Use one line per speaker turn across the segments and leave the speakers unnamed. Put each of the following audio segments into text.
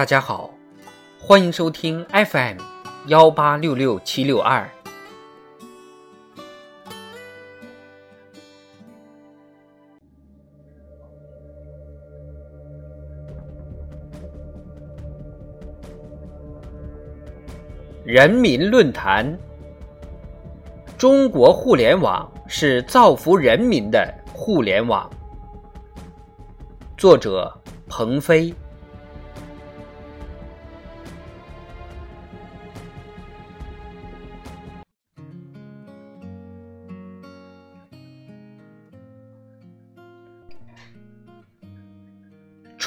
大家好，欢迎收听 FM 幺八六六七六二。人民论坛：中国互联网是造福人民的互联网。作者：鹏飞。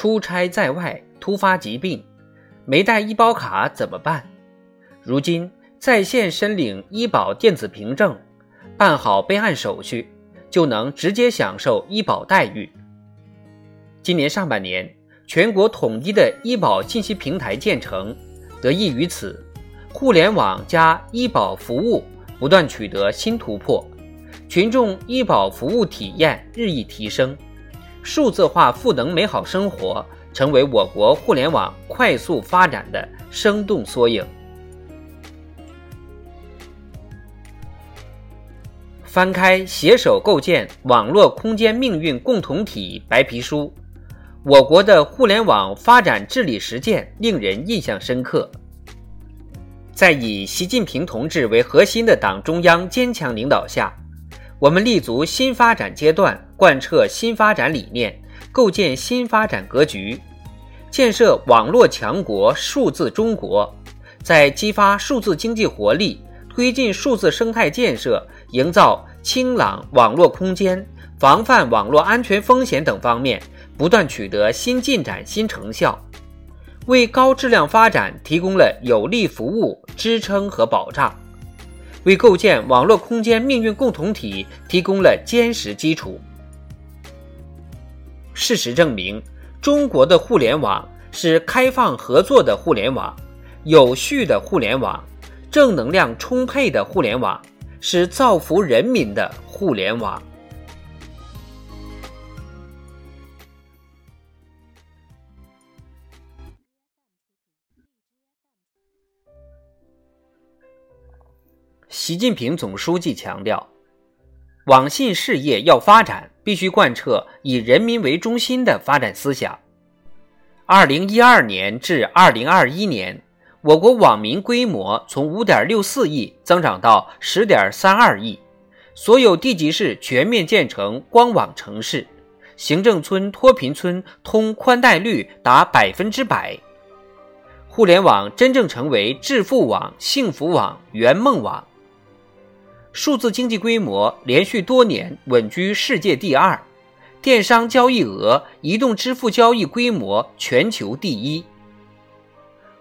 出差在外，突发疾病，没带医保卡怎么办？如今在线申领医保电子凭证，办好备案手续，就能直接享受医保待遇。今年上半年，全国统一的医保信息平台建成，得益于此，互联网加医保服务不断取得新突破，群众医保服务体验日益提升。数字化赋能美好生活，成为我国互联网快速发展的生动缩影。翻开《携手构建网络空间命运共同体》白皮书，我国的互联网发展治理实践令人印象深刻。在以习近平同志为核心的党中央坚强领导下，我们立足新发展阶段。贯彻新发展理念，构建新发展格局，建设网络强国、数字中国，在激发数字经济活力、推进数字生态建设、营造清朗网络空间、防范网络安全风险等方面不断取得新进展、新成效，为高质量发展提供了有力服务、支撑和保障，为构建网络空间命运共同体提供了坚实基础。事实证明，中国的互联网是开放合作的互联网，有序的互联网，正能量充沛的互联网，是造福人民的互联网。习近平总书记强调。网信事业要发展，必须贯彻以人民为中心的发展思想。二零一二年至二零二一年，我国网民规模从五点六四亿增长到十点三二亿，所有地级市全面建成光网城市，行政村脱贫村通宽带率达百分之百，互联网真正成为致富网、幸福网、圆梦网。数字经济规模连续多年稳居世界第二，电商交易额、移动支付交易规模全球第一。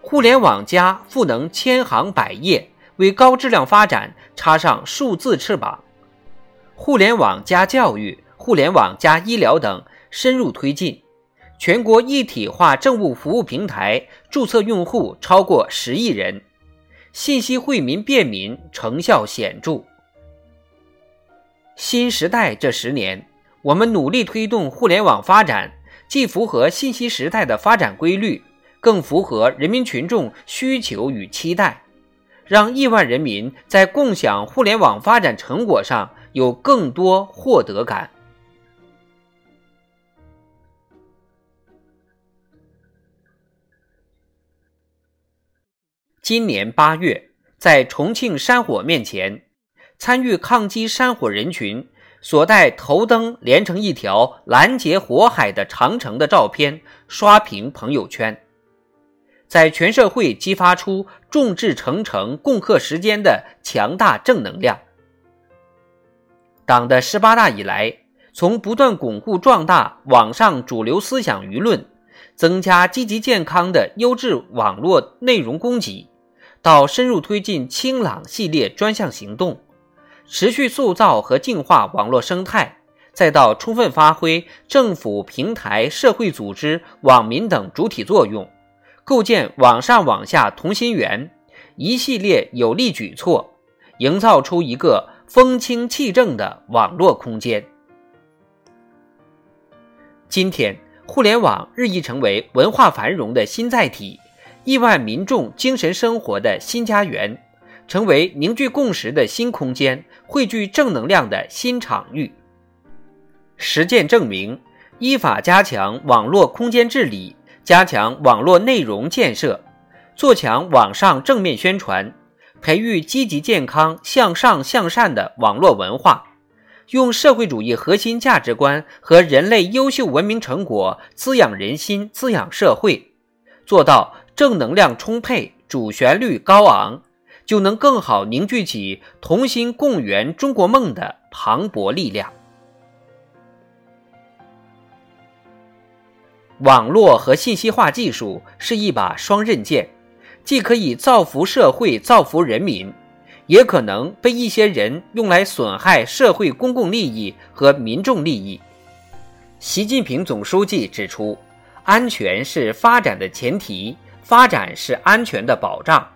互联网加赋能千行百业，为高质量发展插上数字翅膀。互联网加教育、互联网加医疗等深入推进，全国一体化政务服务平台注册用户超过十亿人，信息惠民便民，成效显著。新时代这十年，我们努力推动互联网发展，既符合信息时代的发展规律，更符合人民群众需求与期待，让亿万人民在共享互联网发展成果上有更多获得感。今年八月，在重庆山火面前。参与抗击山火人群所带头灯连成一条拦截火海的长城的照片刷屏朋友圈，在全社会激发出众志成城、共克时艰的强大正能量。党的十八大以来，从不断巩固壮大网上主流思想舆论，增加积极健康的优质网络内容供给，到深入推进“清朗”系列专项行动。持续塑造和净化网络生态，再到充分发挥政府、平台、社会组织、网民等主体作用，构建网上网下同心圆，一系列有力举措，营造出一个风清气正的网络空间。今天，互联网日益成为文化繁荣的新载体，亿万民众精神生活的新家园，成为凝聚共识的新空间，汇聚正能量的新场域。实践证明，依法加强网络空间治理，加强网络内容建设，做强网上正面宣传，培育积极健康、向上向善的网络文化，用社会主义核心价值观和人类优秀文明成果滋养人心、滋养社会，做到。正能量充沛，主旋律高昂，就能更好凝聚起同心共圆中国梦的磅礴力量。网络和信息化技术是一把双刃剑，既可以造福社会、造福人民，也可能被一些人用来损害社会公共利益和民众利益。习近平总书记指出，安全是发展的前提。发展是安全的保障，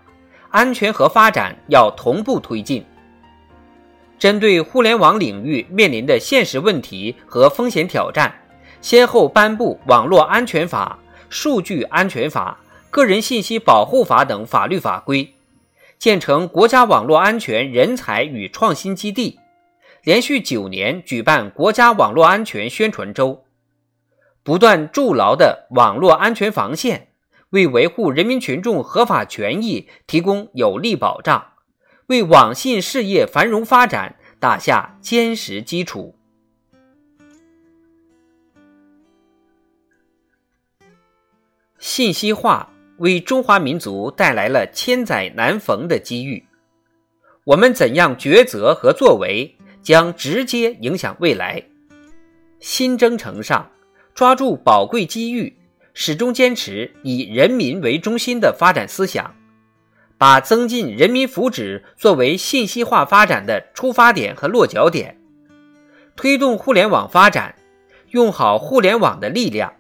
安全和发展要同步推进。针对互联网领域面临的现实问题和风险挑战，先后颁布《网络安全法》《数据安全法》《个人信息保护法》等法律法规，建成国家网络安全人才与创新基地，连续九年举办国家网络安全宣传周，不断筑牢的网络安全防线。为维护人民群众合法权益提供有力保障，为网信事业繁荣发展打下坚实基础。信息化为中华民族带来了千载难逢的机遇，我们怎样抉择和作为，将直接影响未来。新征程上，抓住宝贵机遇。始终坚持以人民为中心的发展思想，把增进人民福祉作为信息化发展的出发点和落脚点，推动互联网发展，用好互联网的力量，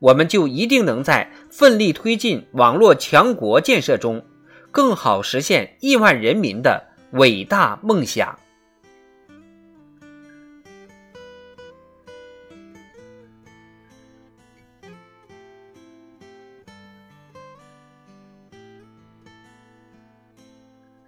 我们就一定能在奋力推进网络强国建设中，更好实现亿万人民的伟大梦想。